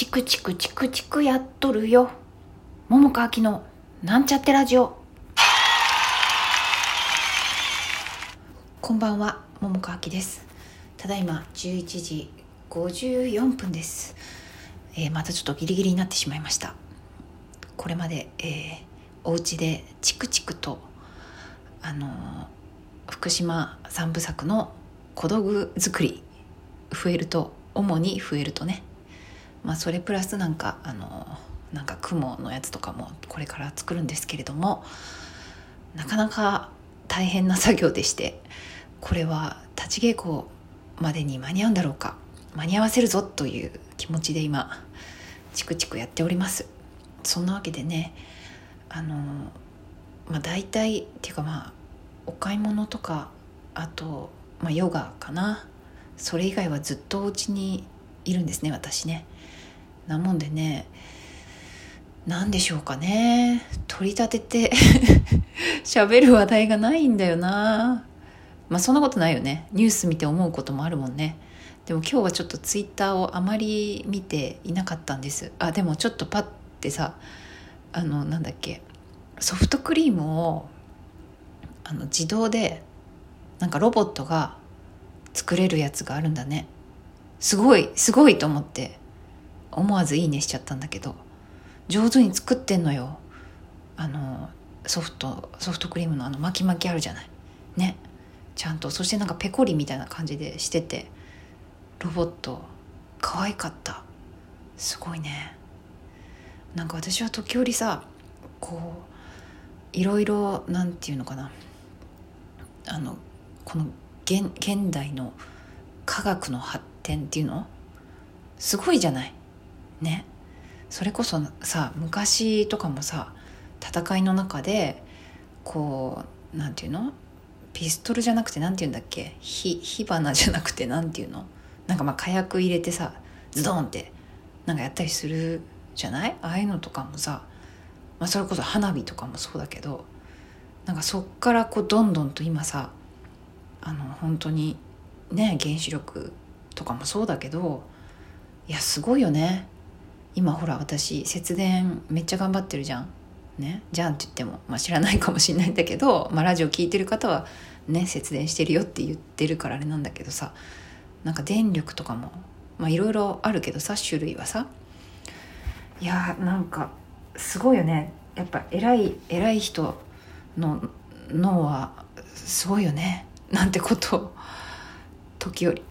チクチクチクチクやっとるよ。桃川きのなんちゃってラジオ。こんばんは桃川きです。ただいま11時54分です、えーまたちょっとギリギリになってしまいました。これまで、えーお家でチクチクとあのー福島三部作の小道具作り増えると主に増えるとねまあそれプラスなんかあのなんか雲のやつとかもこれから作るんですけれどもなかなか大変な作業でしてこれは立ち稽古までに間に合うんだろうか間に合わせるぞという気持ちで今チクチクやっております。そんなわけでねあのまあ大体っていうかまあお買い物とかあと、まあ、ヨガかな。それ以外はずっとお家にいるんですね私ね。なもんでね何でしょうかね。取り立てて 喋る話題がないんだよな。まあそんなことないよね。ニュース見て思うこともあるもんね。でも今日はちょっとツイッターをあまり見ていなかったんです。あでもちょっとパッてさあのなんだっけ。ソフトクリームをあの自動でなんかロボットが作れるやつがあるんだね。すごいすごいと思って。思わずいいねしちゃったんだけど上手に作ってんのよ。あのソフトソフトクリームのあの巻き巻きあるじゃない。ね。ちゃんと。そしてなんかペコリみたいな感じでしててロボット。可愛かった。すごいね。なんか私は時折さこういろいろなんていうのかな。あのこの現現代の科学の発展っていうの？すごいじゃない？ね。それこそさ昔とかもさ戦いの中でこうなんていうの？ピストルじゃなくてなんていうんだっけ？火火花じゃなくてなんていうの？なんかまあ火薬入れてさズドンってなんかやったりするじゃない？ああいうのとかもさ、まあ、それこそ花火とかもそうだけどなんかそっからこうどんどんと今さあの本当にね原子力とかもそうだけどいやすごいよね。今ほら私節電めっちゃ頑張ってるじゃん。ね。じゃんって言っても、まあ、知らないかもしれないんだけど、まあ、ラジオ聞いてる方はね節電してるよって言ってるからあれなんだけどさなんか電力とかもまあいろいろあるけどさ種類はさ。いやーなんかすごいよね。やっぱ偉い偉い人の脳はすごいよね。なんてことを時折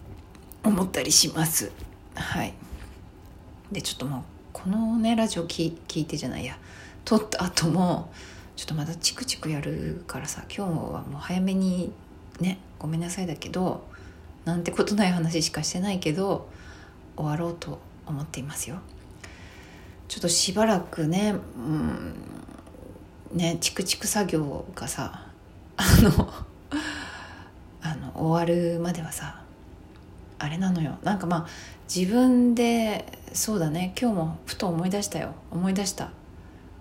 思ったりします。はい。でちょっともうこのねラジオ聞いてじゃないや。撮った後もちょっとまたチクチクやるからさ今日はもう早めにねごめんなさいだけどなんてことない話しかしてないけど終わろうと思っていますよ。ちょっとしばらくねうんねチクチク作業がさあのあの終わるまではさあれなのよ。なんかまあ自分でそうだね。今日もふと思い出したよ。思い出した。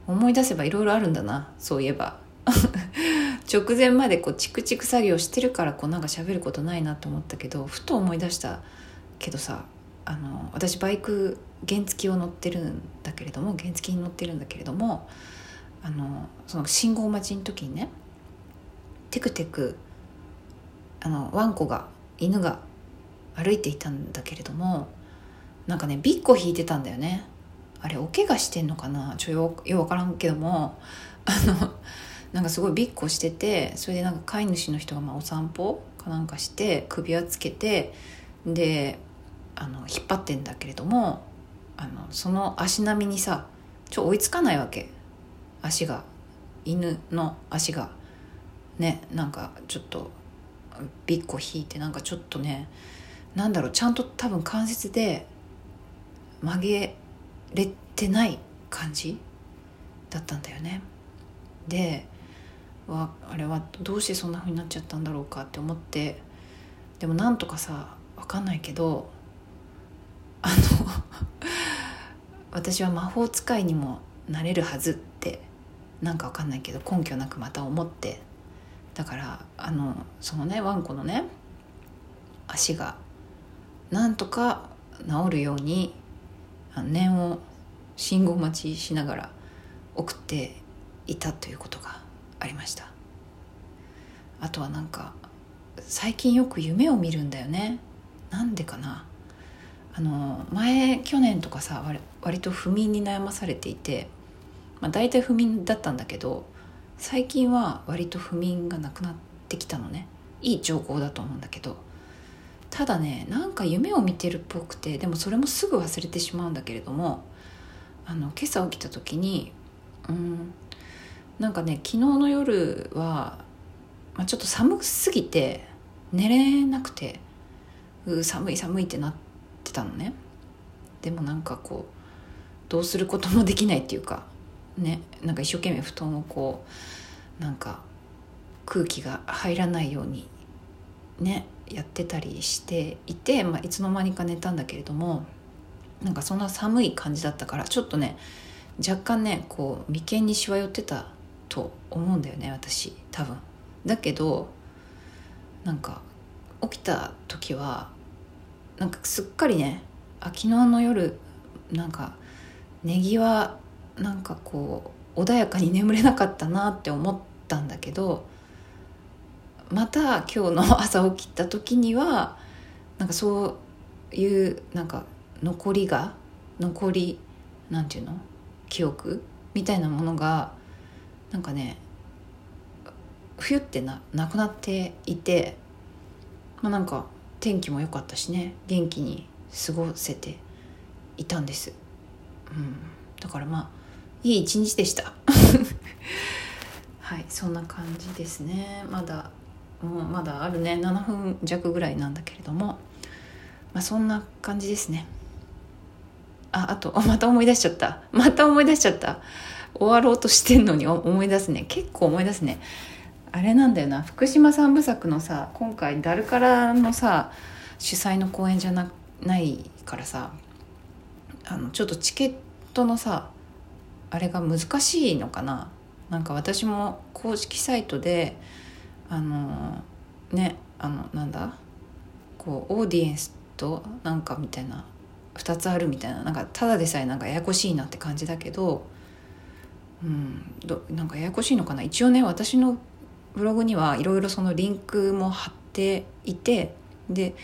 思い出せばいろいろあるんだな。そういえば。直前までこうチクチク作業してるからこうなんか喋ることないなと思ったけどふと思い出した。けどさあの私バイク原付を乗ってるんだけれども原付に乗ってるんだけれどもあのその信号待ちの時にねテクテクあのワンコが犬が歩いていたんだけれどもなんかねビッコ引いてたんだよね。あれお怪我してんのかな？ちょよよう分からんけども。あのなんかすごいビッコしててそれでなんか飼い主の人がまあお散歩かなんかして首輪つけてであの引っ張ってんだけれどもあのその足並みにさちょ追いつかないわけ。足が。犬の足が。ねなんかちょっとビッコ引いてなんかちょっとねなんだろうちゃんと多分関節で曲げれてない感じだったんだよね。でわあれはどうしてそんな風になっちゃったんだろうかって思って。でもなんとかさ分かんないけどあの 私は魔法使いにもなれるはずってなんか分かんないけど根拠なくまた思って。だからあのそのねワンコのね足がなんとか治るように念を信号待ちしながら送っていたということがありました。あとはなんか最近よく夢を見るんだよね。なんでかな。あの前去年とかさ割と不眠に悩まされていて、まあ、大体不眠だったんだけど最近は割と不眠がなくなってきたのね。いい兆候だと思うんだけど。ただねなんか夢を見てるっぽくてでもそれもすぐ忘れてしまうんだけれどもあの今朝起きた時にうんなんかね昨日の夜は、まあ、ちょっと寒すぎて寝れなくてう寒い寒いってなってたのね。でもなんかこうどうすることもできないっていうかねなんか一生懸命布団をこうなんか空気が入らないようにねやってたりしていて、まあ、いつの間にか寝たんだけれどもなんかそんな寒い感じだったからちょっとね若干ねこう眉間にしわ寄ってたと思うんだよね私多分。だけどなんか起きた時はなんかすっかりねあ昨日の夜なんか寝際なんかこう穏やかに眠れなかったなって思ったんだけどまた今日の朝起きた時にはなんかそういうなんか残りが残りなんていうの？記憶みたいなものがなんかねふゆってななくなっていて、まあ、なんか天気も良かったしね元気に過ごせていたんです、うん、だからまあいい一日でした。はいそんな感じですね。まだもうまだあるね。7分弱ぐらいなんだけれども。まあそんな感じですね。ああと また思い出しちゃった。また思い出しちゃった。終わろうとしてんのに思い出すね。結構思い出すね。あれなんだよな。福島三部作のさ今回ダルカラのさ主催の公演じゃなないからさあのちょっとチケットのさあれが難しいのかな。なんか私も公式サイトであのねあのなんだ？こうオーディエンスとなんかみたいな2つあるみたいななんかただでさえなんかややこしいなって感じだけどうんどなんかややこしいのかな？一応ね私のブログにはいろいろそのリンクも貼っていてで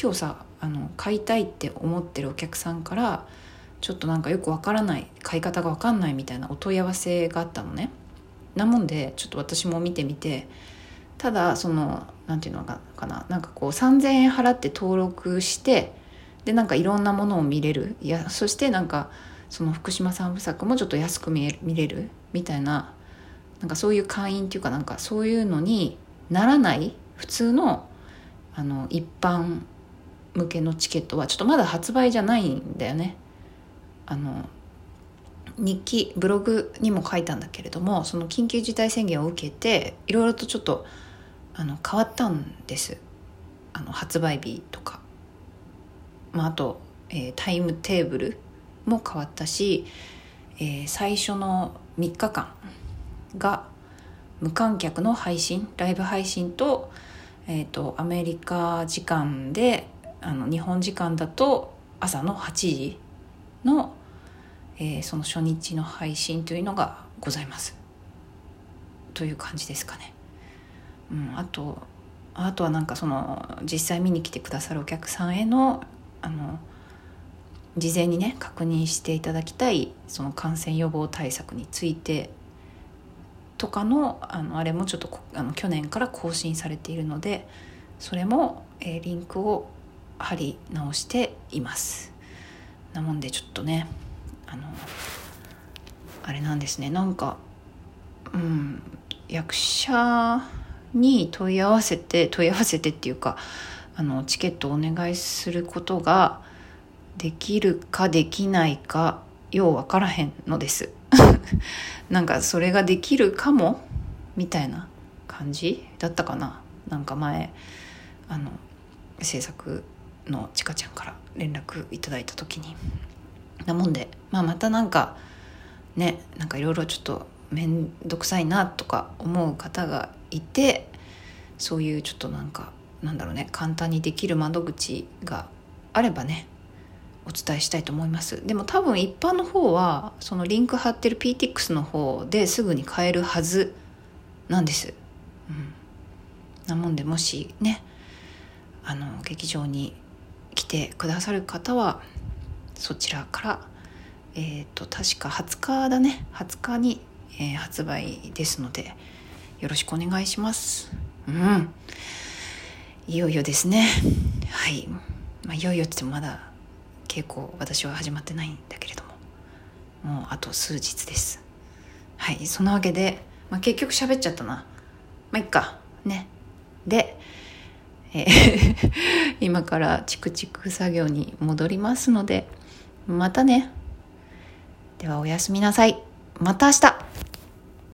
今日さあの買いたいって思ってるお客さんからちょっとなんかよくわからない買い方がわかんないみたいなお問い合わせがあったのね。なもんでちょっと私も見てみてただその何て言うのかななんかこう3,000円払って登録してでなんかいろんなものを見れるいやそしてなんかその福島三部作もちょっと安く見え見れるみたいななんかそういう会員っていうかなんかそういうのにならない普通のあの一般向けのチケットはちょっとまだ発売じゃないんだよね。あの日記ブログにも書いたんだけれどもその緊急事態宣言を受けていろいろとちょっとあの変わったんです。あの発売日とか、まあ、あと、えー、タイムテーブルも変わったし、えー、最初の3日間が無観客の配信ライブ配信と,、えーと、アメリカ時間であの日本時間だと朝の8時の、えー、その初日の配信というのがございます。という感じですかね。うん、あとあとはなんかその実際見に来てくださるお客さんへのあの事前にね確認していただきたいその感染予防対策についてとかのあのあれもちょっとあの去年から更新されているのでそれも、えー、リンクを貼り直しています。なもんでちょっとねあのあれなんですね。なんかうん役者に問い合わせて問い合わせてっていうかあのチケットをお願いすることができるかできないかよう分からへんのです。なんかそれができるかもみたいな感じだったかな。なんか前あの制作のちかちゃんから連絡いただいた時に。なもんで、まあ、またなんかねなんかいろいろちょっと面倒くさいなとか思う方がいてそういうちょっとなんかなんだろうね簡単にできる窓口があればねお伝えしたいと思います。でも多分一般の方はそのリンク貼ってる PTX の方ですぐに買えるはずなんです、うん、なもんでもしねあの劇場に来てくださる方はそちらからえっ、ー、と確か20日だね。20日に、えー、発売ですのでよろしくお願いします。うん。いよいよですね。はい、まあ、いよいよって言ってもまだ稽古私は始まってないんだけれども。もうあと数日です。はい。そんなわけで、まあ、結局喋っちゃったな。まあいっか。ね。でえー 今からチクチク作業に戻りますのでまたね。ではおやすみなさい。また明日。